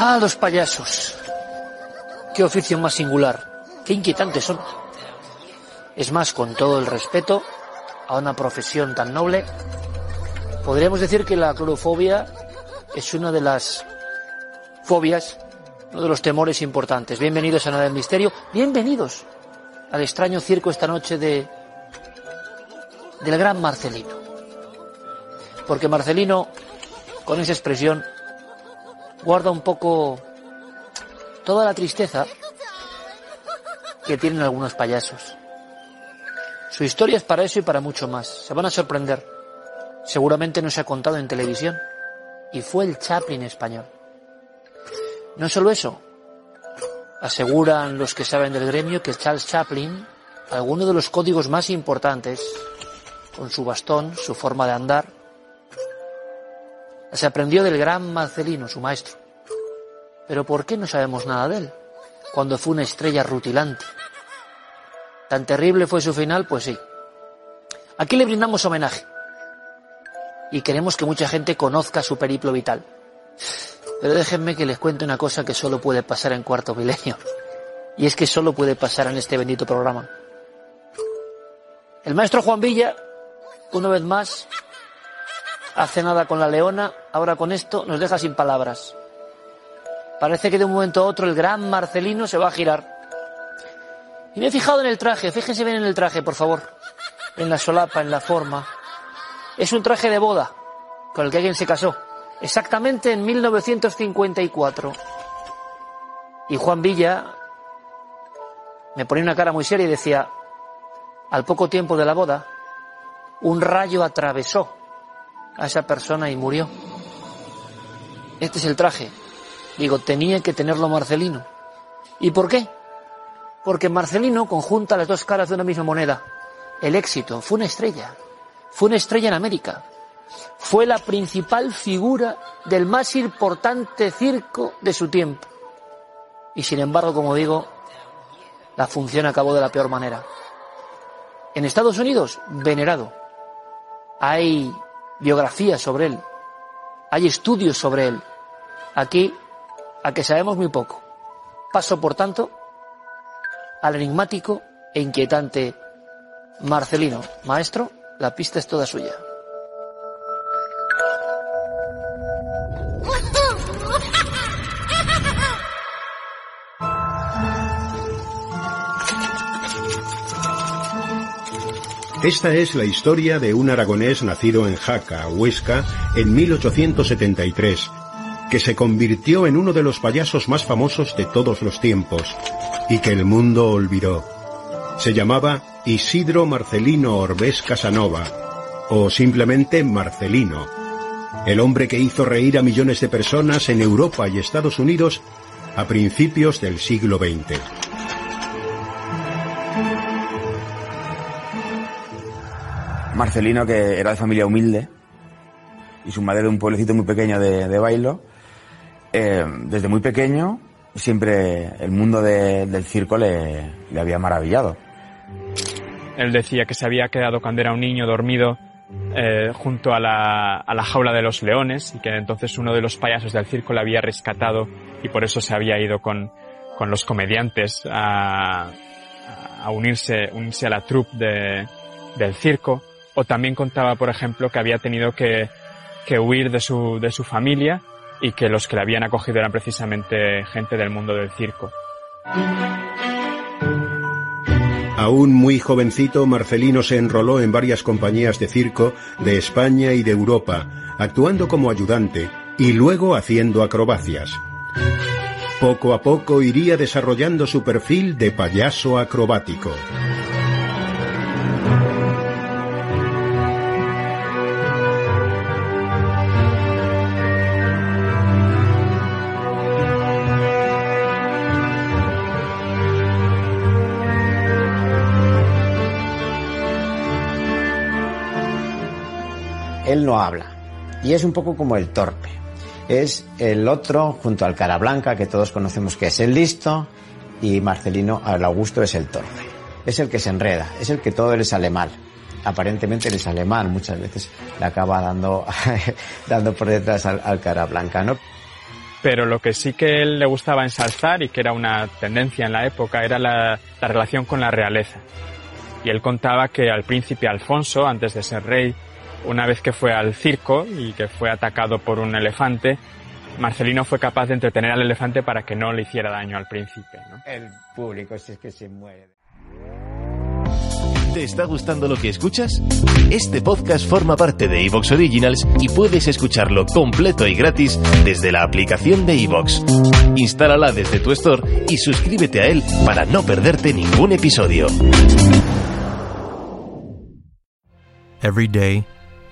Ah, los payasos. Qué oficio más singular. Qué inquietantes son. Es más, con todo el respeto a una profesión tan noble, podríamos decir que la clorofobia es una de las fobias, uno de los temores importantes. Bienvenidos a Nada del Misterio. Bienvenidos al extraño circo esta noche de del gran Marcelino. Porque Marcelino, con esa expresión, guarda un poco toda la tristeza que tienen algunos payasos. Su historia es para eso y para mucho más. Se van a sorprender. Seguramente no se ha contado en televisión. Y fue el Chaplin español. No solo eso. Aseguran los que saben del gremio que Charles Chaplin, alguno de los códigos más importantes, con su bastón, su forma de andar, se aprendió del gran Marcelino, su maestro. Pero ¿por qué no sabemos nada de él? Cuando fue una estrella rutilante. ¿Tan terrible fue su final? Pues sí. Aquí le brindamos homenaje. Y queremos que mucha gente conozca su periplo vital. Pero déjenme que les cuente una cosa que solo puede pasar en cuarto milenio. Y es que solo puede pasar en este bendito programa. El maestro Juan Villa, una vez más, hace nada con la leona, ahora con esto nos deja sin palabras. Parece que de un momento a otro el gran Marcelino se va a girar. Y me he fijado en el traje, fíjense bien en el traje, por favor. En la solapa, en la forma. Es un traje de boda, con el que alguien se casó. Exactamente en 1954. Y Juan Villa me ponía una cara muy seria y decía, al poco tiempo de la boda, un rayo atravesó a esa persona y murió. Este es el traje. Digo, tenía que tenerlo Marcelino. ¿Y por qué? Porque Marcelino conjunta las dos caras de una misma moneda. El éxito fue una estrella. Fue una estrella en América. Fue la principal figura del más importante circo de su tiempo. Y sin embargo, como digo, la función acabó de la peor manera. En Estados Unidos, venerado. Hay biografías sobre él, hay estudios sobre él. Aquí, a que sabemos muy poco. Paso, por tanto, al enigmático e inquietante Marcelino. Maestro, la pista es toda suya. Esta es la historia de un aragonés nacido en Jaca, Huesca, en 1873, que se convirtió en uno de los payasos más famosos de todos los tiempos y que el mundo olvidó. Se llamaba Isidro Marcelino Orbés Casanova o simplemente Marcelino, el hombre que hizo reír a millones de personas en Europa y Estados Unidos a principios del siglo XX. Marcelino, que era de familia humilde, y su madre de un pueblecito muy pequeño de, Bailo, eh, desde muy pequeño siempre el mundo del circo le, había maravillado. Él decía que se había quedado cuando era un niño dormido eh, junto a la, a la, jaula de los leones y que entonces uno de los payasos del circo le había rescatado y por eso se había ido con, los comediantes a, unirse, unirse a la troupe de, del circo. O también contaba, por ejemplo, que había tenido que, que huir de su, de su familia y que los que le habían acogido eran precisamente gente del mundo del circo. Aún muy jovencito, Marcelino se enroló en varias compañías de circo de España y de Europa, actuando como ayudante y luego haciendo acrobacias. Poco a poco iría desarrollando su perfil de payaso acrobático. Él no habla. Y es un poco como el torpe. Es el otro junto al cara blanca que todos conocemos que es el listo y Marcelino al Augusto es el torpe. Es el que se enreda, es el que todo le sale mal. Aparentemente le sale mal, muchas veces le acaba dando, dando por detrás al, cara blanca, ¿no? pero lo que sí que él le gustaba ensalzar y que era una tendencia en la época era la, la, relación con la realeza. Y él contaba que al príncipe Alfonso, antes de ser rey, una vez que fue al circo y que fue atacado por un elefante, Marcelino fue capaz de entretener al elefante para que no le hiciera daño al príncipe. El público, si es que se muere. ¿Te está gustando lo que escuchas? Este podcast forma parte de Evox Originals y puedes escucharlo completo y gratis desde la aplicación de Evox. Instálala desde tu store y suscríbete a él para no perderte ningún episodio. Every day